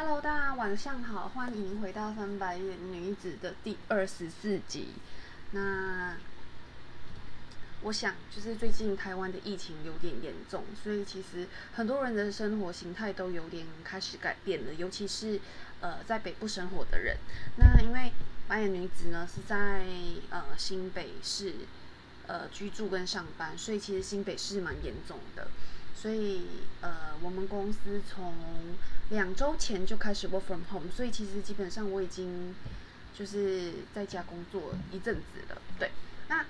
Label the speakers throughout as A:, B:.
A: Hello，大家晚上好，欢迎回到《翻白眼女子》的第二十四集。那我想，就是最近台湾的疫情有点严重，所以其实很多人的生活形态都有点开始改变了，尤其是呃在北部生活的人。那因为白眼女子呢是在呃新北市呃居住跟上班，所以其实新北市蛮严重的。所以，呃，我们公司从两周前就开始 work from home，所以其实基本上我已经就是在家工作一阵子了。对，那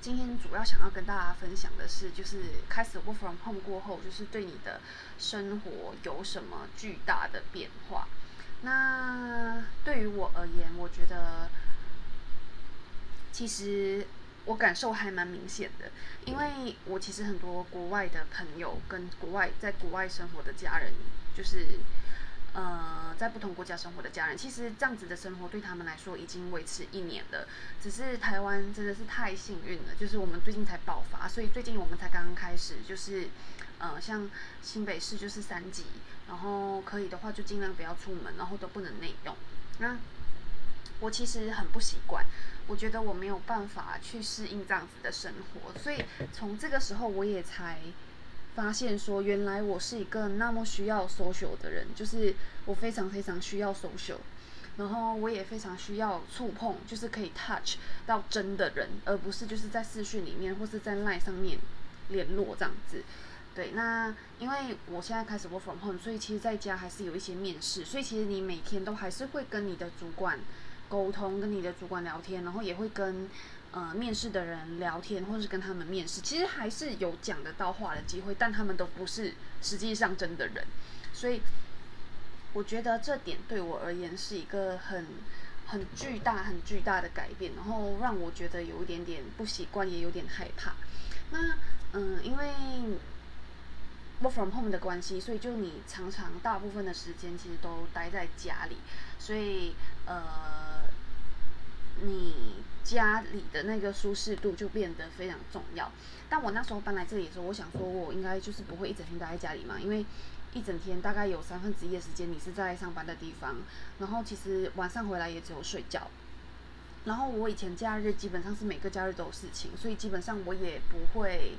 A: 今天主要想要跟大家分享的是，就是开始 work from home 过后，就是对你的生活有什么巨大的变化。那对于我而言，我觉得其实。我感受还蛮明显的，因为我其实很多国外的朋友跟国外在国外生活的家人，就是呃在不同国家生活的家人，其实这样子的生活对他们来说已经维持一年了。只是台湾真的是太幸运了，就是我们最近才爆发，所以最近我们才刚刚开始，就是呃像新北市就是三级，然后可以的话就尽量不要出门，然后都不能内用。那我其实很不习惯。我觉得我没有办法去适应这样子的生活，所以从这个时候我也才发现说，原来我是一个那么需要 social 的人，就是我非常非常需要 social，然后我也非常需要触碰，就是可以 touch 到真的人，而不是就是在视讯里面或是在 line 上面联络这样子。对，那因为我现在开始 work from home，所以其实在家还是有一些面试，所以其实你每天都还是会跟你的主管。沟通跟你的主管聊天，然后也会跟呃面试的人聊天，或者是跟他们面试，其实还是有讲得到话的机会，但他们都不是实际上真的人，所以我觉得这点对我而言是一个很很巨大、很巨大的改变，然后让我觉得有一点点不习惯，也有点害怕。那嗯，因为 work from home 的关系，所以就你常常大部分的时间其实都待在家里，所以呃。你家里的那个舒适度就变得非常重要。但我那时候搬来这里的时候，我想说，我应该就是不会一整天待在家里嘛，因为一整天大概有三分之一的时间你是在上班的地方，然后其实晚上回来也只有睡觉。然后我以前假日基本上是每个假日都有事情，所以基本上我也不会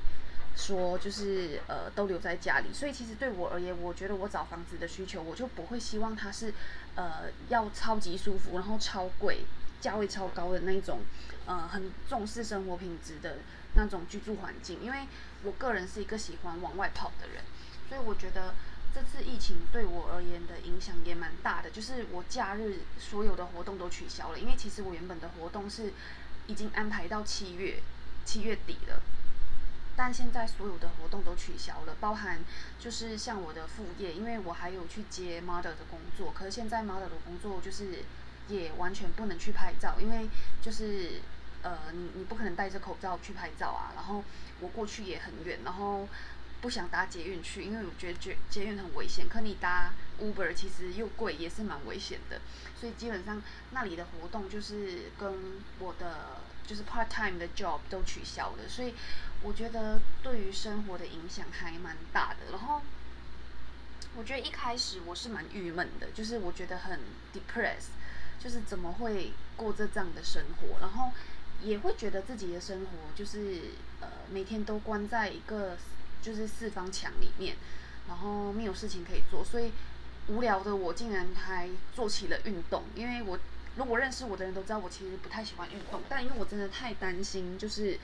A: 说就是呃都留在家里。所以其实对我而言，我觉得我找房子的需求，我就不会希望它是呃要超级舒服，然后超贵。价位超高的那种，呃，很重视生活品质的那种居住环境。因为我个人是一个喜欢往外跑的人，所以我觉得这次疫情对我而言的影响也蛮大的。就是我假日所有的活动都取消了，因为其实我原本的活动是已经安排到七月七月底了，但现在所有的活动都取消了，包含就是像我的副业，因为我还有去接 model 的工作，可是现在 model 的工作就是。也完全不能去拍照，因为就是呃，你你不可能戴着口罩去拍照啊。然后我过去也很远，然后不想搭捷运去，因为我觉得捷捷运很危险。可你搭 Uber 其实又贵，也是蛮危险的。所以基本上那里的活动就是跟我的就是 part time 的 job 都取消了。所以我觉得对于生活的影响还蛮大的。然后我觉得一开始我是蛮郁闷的，就是我觉得很 depressed。就是怎么会过这这样的生活，然后也会觉得自己的生活就是呃每天都关在一个就是四方墙里面，然后没有事情可以做，所以无聊的我竟然还做起了运动。因为我如果认识我的人都知道我其实不太喜欢运动，但因为我真的太担心，就是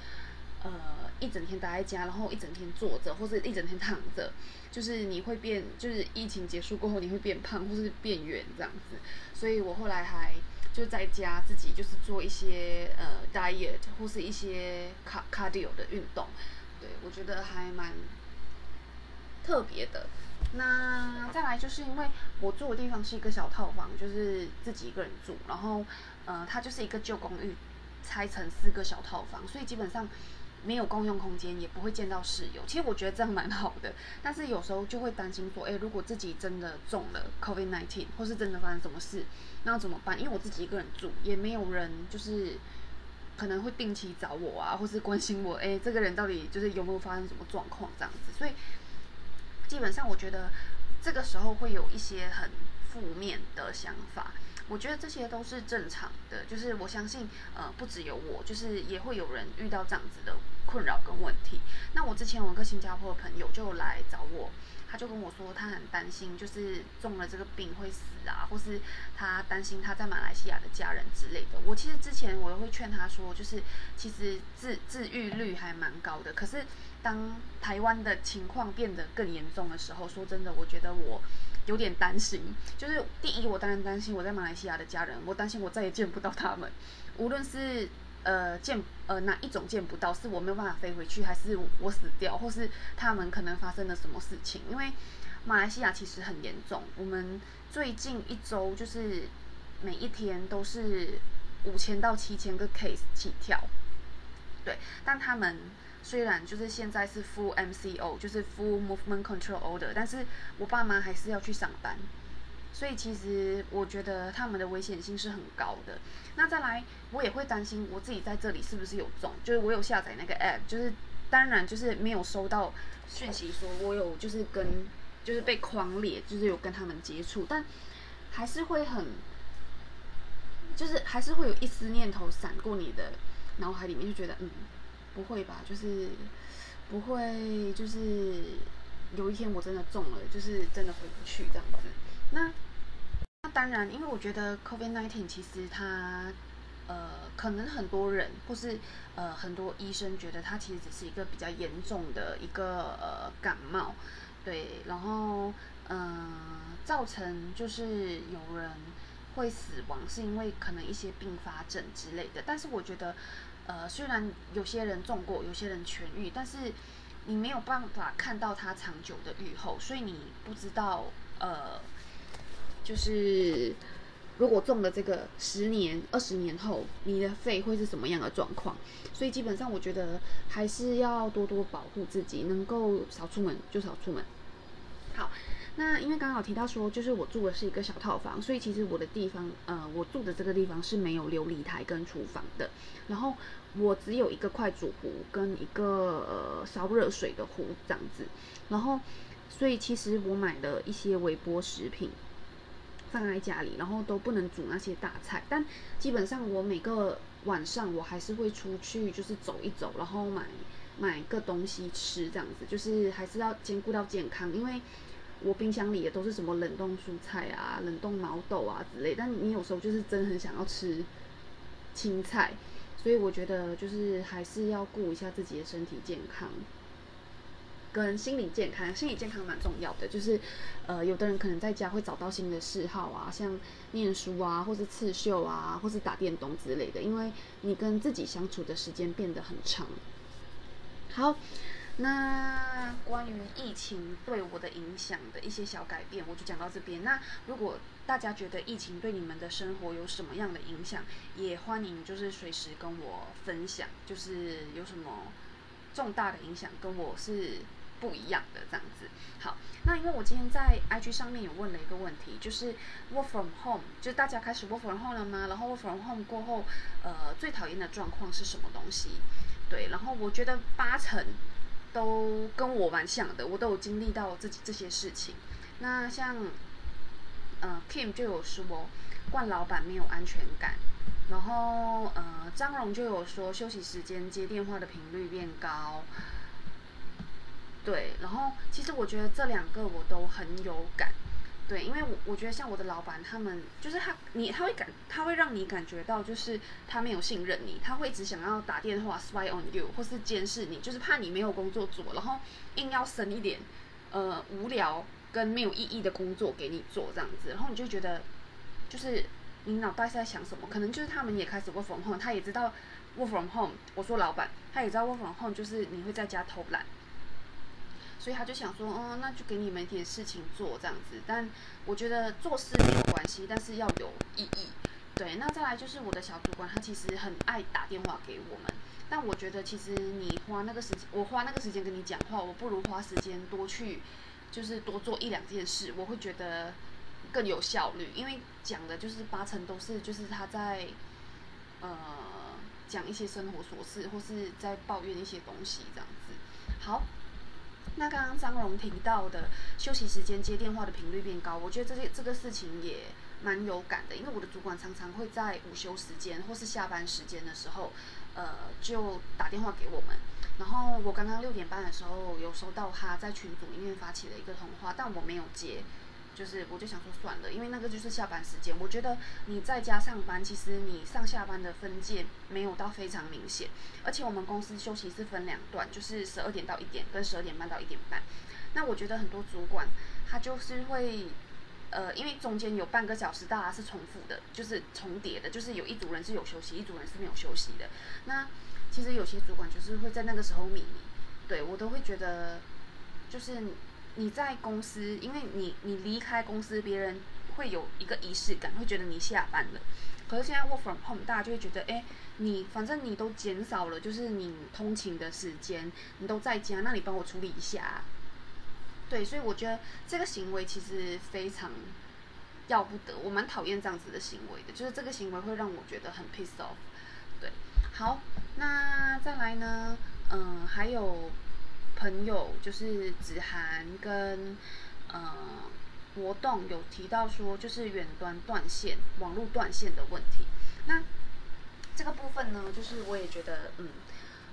A: 呃一整天待在家，然后一整天坐着或者一整天躺着，就是你会变，就是疫情结束过后你会变胖或是变圆这样子。所以我后来还就在家自己就是做一些呃 diet 或是一些卡 cardio 的运动，对我觉得还蛮特别的。那再来就是因为我住的地方是一个小套房，就是自己一个人住，然后呃它就是一个旧公寓，拆成四个小套房，所以基本上。没有共用空间，也不会见到室友。其实我觉得这样蛮好的，但是有时候就会担心说，哎，如果自己真的中了 COVID-19，或是真的发生什么事，那要怎么办？因为我自己一个人住，也没有人就是可能会定期找我啊，或是关心我，哎，这个人到底就是有没有发生什么状况这样子。所以基本上我觉得这个时候会有一些很负面的想法。我觉得这些都是正常的，就是我相信，呃，不只有我，就是也会有人遇到这样子的困扰跟问题。那我之前有个新加坡的朋友就来找我。他就跟我说，他很担心，就是中了这个病会死啊，或是他担心他在马来西亚的家人之类的。我其实之前我都会劝他说，就是其实治治愈率还蛮高的。可是当台湾的情况变得更严重的时候，说真的，我觉得我有点担心。就是第一，我当然担心我在马来西亚的家人，我担心我再也见不到他们，无论是。呃，见呃哪一种见不到？是我没有办法飞回去，还是我死掉，或是他们可能发生了什么事情？因为马来西亚其实很严重，我们最近一周就是每一天都是五千到七千个 case 起跳，对。但他们虽然就是现在是 full MCO，就是 full movement control order，但是我爸妈还是要去上班。所以其实我觉得他们的危险性是很高的。那再来，我也会担心我自己在这里是不是有中，就是我有下载那个 app，就是当然就是没有收到讯息说我有就是跟就是被框列，就是有跟他们接触，但还是会很，就是还是会有一丝念头闪过你的脑海里面，就觉得嗯，不会吧，就是不会，就是有一天我真的中了，就是真的回不去这样子。那那当然，因为我觉得 COVID-19 其实它，呃，可能很多人或是呃很多医生觉得它其实只是一个比较严重的一个呃感冒，对，然后嗯，造成就是有人会死亡，是因为可能一些并发症之类的。但是我觉得，呃，虽然有些人中过，有些人痊愈，但是你没有办法看到它长久的愈后，所以你不知道呃。就是如果中了这个十年、二十年后，你的肺会是什么样的状况？所以基本上，我觉得还是要多多保护自己，能够少出门就少出门。好，那因为刚刚有提到说，就是我住的是一个小套房，所以其实我的地方，呃，我住的这个地方是没有琉璃台跟厨房的，然后我只有一个快煮壶跟一个呃烧热水的壶这样子，然后所以其实我买了一些微波食品。放在家里，然后都不能煮那些大菜。但基本上我每个晚上我还是会出去，就是走一走，然后买买个东西吃，这样子就是还是要兼顾到健康。因为我冰箱里也都是什么冷冻蔬菜啊、冷冻毛豆啊之类。但你有时候就是真的很想要吃青菜，所以我觉得就是还是要顾一下自己的身体健康。跟心理健康，心理健康蛮重要的。就是，呃，有的人可能在家会找到新的嗜好啊，像念书啊，或是刺绣啊，或是打电动之类的。因为你跟自己相处的时间变得很长。好，那关于疫情对我的影响的一些小改变，我就讲到这边。那如果大家觉得疫情对你们的生活有什么样的影响，也欢迎就是随时跟我分享，就是有什么重大的影响，跟我是。不一样的这样子，好，那因为我今天在 IG 上面有问了一个问题，就是 Work from home，就是大家开始 Work from home 了吗？然后 Work from home 过后，呃，最讨厌的状况是什么东西？对，然后我觉得八成都跟我蛮像的，我都有经历到自己这些事情。那像，呃，Kim 就有说，惯老板没有安全感，然后呃，张荣就有说，休息时间接电话的频率变高。对，然后其实我觉得这两个我都很有感，对，因为我我觉得像我的老板他们，就是他你他会感他会让你感觉到就是他没有信任你，他会只想要打电话 spy on you 或是监视你，就是怕你没有工作做，然后硬要生一点呃无聊跟没有意义的工作给你做这样子，然后你就觉得就是你脑袋是在想什么？可能就是他们也开始 work from home，他也知道 work from home，我说老板他也知道 work from home 就是你会在家偷懒。所以他就想说，嗯，那就给你们一点事情做这样子。但我觉得做事没有关系，但是要有意义。对，那再来就是我的小主管，他其实很爱打电话给我们。但我觉得其实你花那个时间，我花那个时间跟你讲话，我不如花时间多去，就是多做一两件事，我会觉得更有效率。因为讲的就是八成都是就是他在，呃，讲一些生活琐事，或是在抱怨一些东西这样子。好。那刚刚张荣提到的休息时间接电话的频率变高，我觉得这些这个事情也蛮有感的，因为我的主管常常会在午休时间或是下班时间的时候，呃，就打电话给我们。然后我刚刚六点半的时候有收到他在群组里面发起的一个通话，但我没有接。就是我就想说算了，因为那个就是下班时间。我觉得你在家上班，其实你上下班的分界没有到非常明显。而且我们公司休息是分两段，就是十二点到一点跟十二点半到一点半。那我觉得很多主管他就是会，呃，因为中间有半个小时大家是重复的，就是重叠的，就是有一组人是有休息，一组人是没有休息的。那其实有些主管就是会在那个时候秘密，对我都会觉得就是。你在公司，因为你你离开公司，别人会有一个仪式感，会觉得你下班了。可是现在 work from home，大家就会觉得，哎，你反正你都减少了，就是你通勤的时间，你都在家，那你帮我处理一下。对，所以我觉得这个行为其实非常要不得，我蛮讨厌这样子的行为的，就是这个行为会让我觉得很 pissed off。对，好，那再来呢，嗯，还有。朋友就是子涵跟呃活动有提到说，就是远端断线、网络断线的问题。那这个部分呢，就是我也觉得，嗯，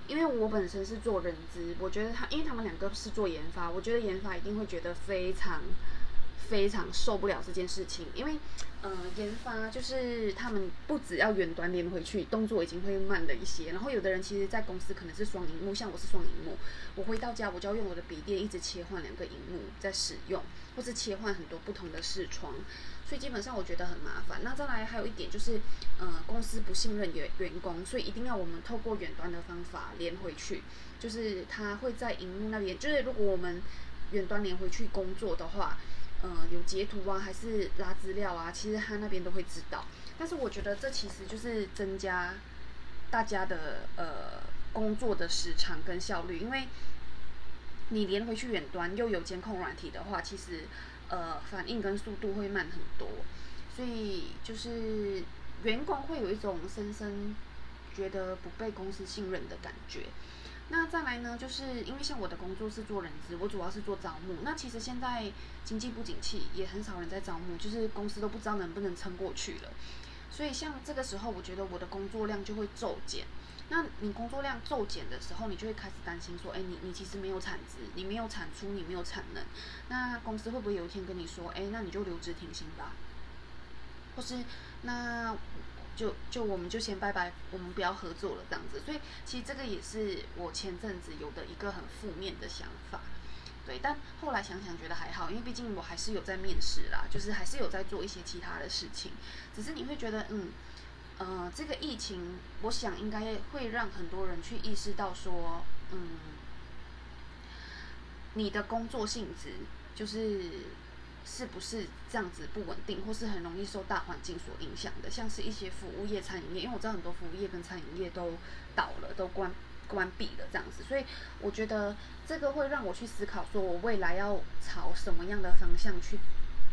A: 因为我本身是做人资，我觉得他，因为他们两个是做研发，我觉得研发一定会觉得非常。非常受不了这件事情，因为，呃，研发就是他们不只要远端连回去，动作已经会慢了一些。然后有的人其实，在公司可能是双荧幕，像我是双荧幕，我回到家我就要用我的笔电一直切换两个荧幕在使用，或是切换很多不同的视窗，所以基本上我觉得很麻烦。那再来还有一点就是，呃，公司不信任员员工，所以一定要我们透过远端的方法连回去，就是他会在荧幕那边，就是如果我们远端连回去工作的话。嗯，有截图啊，还是拉资料啊？其实他那边都会知道。但是我觉得这其实就是增加大家的呃工作的时长跟效率，因为你连回去远端又有监控软体的话，其实呃反应跟速度会慢很多。所以就是员工会有一种深深觉得不被公司信任的感觉。那再来呢，就是因为像我的工作是做人资，我主要是做招募。那其实现在经济不景气，也很少人在招募，就是公司都不知道能不能撑过去了。所以像这个时候，我觉得我的工作量就会骤减。那你工作量骤减的时候，你就会开始担心说，哎，你你其实没有产值，你没有产出，你没有产能。那公司会不会有一天跟你说，哎，那你就留职停薪吧？或是那？就就我们就先拜拜，我们不要合作了这样子。所以其实这个也是我前阵子有的一个很负面的想法，对。但后来想想觉得还好，因为毕竟我还是有在面试啦，就是还是有在做一些其他的事情。只是你会觉得，嗯，呃，这个疫情，我想应该会让很多人去意识到说，嗯，你的工作性质就是。是不是这样子不稳定，或是很容易受大环境所影响的？像是一些服务业、餐饮业，因为我知道很多服务业跟餐饮业都倒了，都关关闭了这样子，所以我觉得这个会让我去思考，说我未来要朝什么样的方向去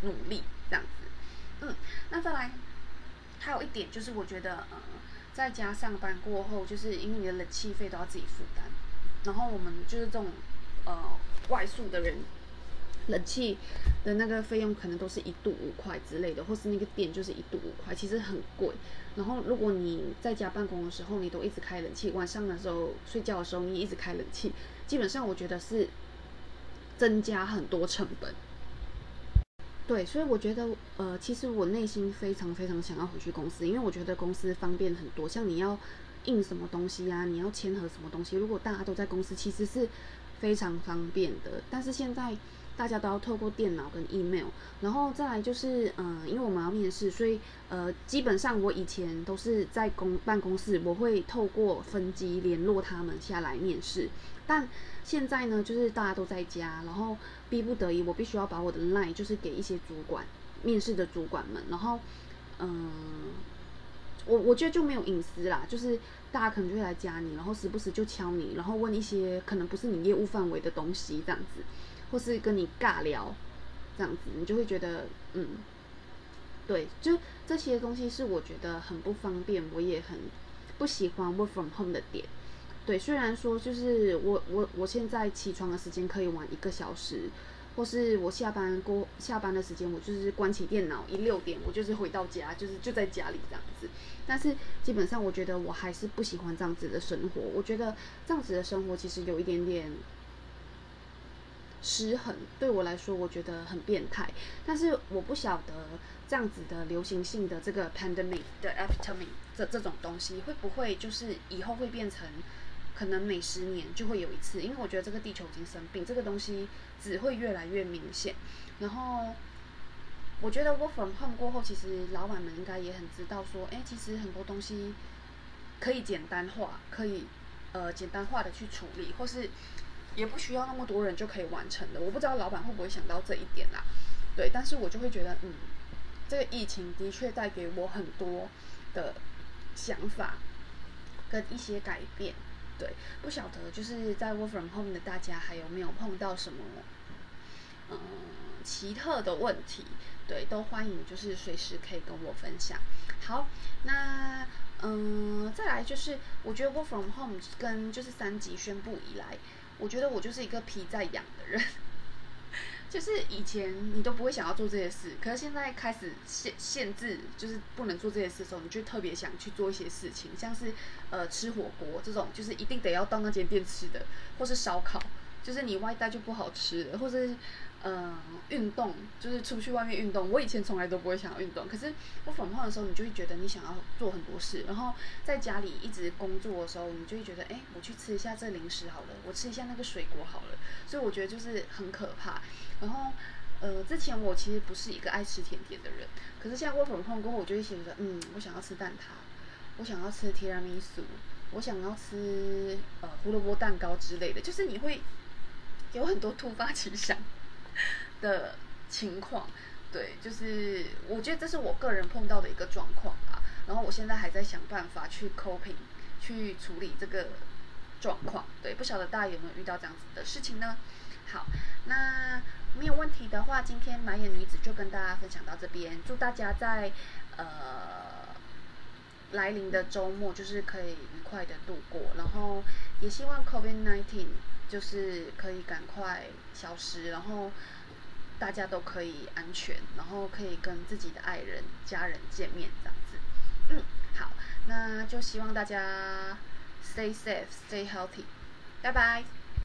A: 努力这样子。嗯，那再来还有一点就是，我觉得呃，在家上班过后，就是因为你的冷气费都要自己负担，然后我们就是这种呃外宿的人。冷气的那个费用可能都是一度五块之类的，或是那个电就是一度五块，其实很贵。然后如果你在家办公的时候，你都一直开冷气，晚上的时候睡觉的时候你一直开冷气，基本上我觉得是增加很多成本。对，所以我觉得呃，其实我内心非常非常想要回去公司，因为我觉得公司方便很多，像你要印什么东西啊，你要签合什么东西，如果大家都在公司，其实是非常方便的。但是现在。大家都要透过电脑跟 email，然后再来就是，嗯，因为我们要面试，所以呃，基本上我以前都是在公办公室，我会透过分机联络他们下来面试。但现在呢，就是大家都在家，然后逼不得已，我必须要把我的 line 就是给一些主管面试的主管们，然后嗯，我我觉得就没有隐私啦，就是大家可能就会来加你，然后时不时就敲你，然后问一些可能不是你业务范围的东西，这样子。或是跟你尬聊，这样子你就会觉得，嗯，对，就这些东西是我觉得很不方便，我也很不喜欢 work from home 的点，对，虽然说就是我我我现在起床的时间可以晚一个小时，或是我下班过下班的时间，我就是关起电脑一六点，我就是回到家，就是就在家里这样子。但是基本上，我觉得我还是不喜欢这样子的生活。我觉得这样子的生活其实有一点点失衡，对我来说，我觉得很变态。但是我不晓得这样子的流行性的这个 pandemic 的 epidemic 这这种东西，会不会就是以后会变成？可能每十年就会有一次，因为我觉得这个地球已经生病，这个东西只会越来越明显。然后，我觉得 work from home 过后，其实老板们应该也很知道说，哎，其实很多东西可以简单化，可以呃简单化的去处理，或是也不需要那么多人就可以完成的。我不知道老板会不会想到这一点啦，对，但是我就会觉得，嗯，这个疫情的确带给我很多的想法跟一些改变。对，不晓得就是在 work from home 的大家还有没有碰到什么嗯奇特的问题？对，都欢迎就是随时可以跟我分享。好，那嗯再来就是我觉得 work from home 跟就是三级宣布以来，我觉得我就是一个皮在痒的人。就是以前你都不会想要做这些事，可是现在开始限限制，就是不能做这些事的时候，你就特别想去做一些事情，像是呃吃火锅这种，就是一定得要到那间店吃的，或是烧烤，就是你外带就不好吃，或是。嗯，运动就是出去外面运动。我以前从来都不会想要运动，可是我反胖的时候，你就会觉得你想要做很多事。然后在家里一直工作的时候，你就会觉得，哎，我去吃一下这零食好了，我吃一下那个水果好了。所以我觉得就是很可怕。然后，呃，之前我其实不是一个爱吃甜点的人，可是现在我粉胖过后，我就会觉得，嗯，我想要吃蛋挞，我想要吃提拉米苏，我想要吃呃胡萝卜蛋糕之类的。就是你会有很多突发奇想。的情况，对，就是我觉得这是我个人碰到的一个状况啊。然后我现在还在想办法去 coping，去处理这个状况。对，不晓得大家有没有遇到这样子的事情呢？好，那没有问题的话，今天满眼女子就跟大家分享到这边。祝大家在呃来临的周末就是可以愉快的度过，然后也希望 COVID nineteen。就是可以赶快消失，然后大家都可以安全，然后可以跟自己的爱人、家人见面这样子。嗯，好，那就希望大家 stay safe, stay healthy，拜拜。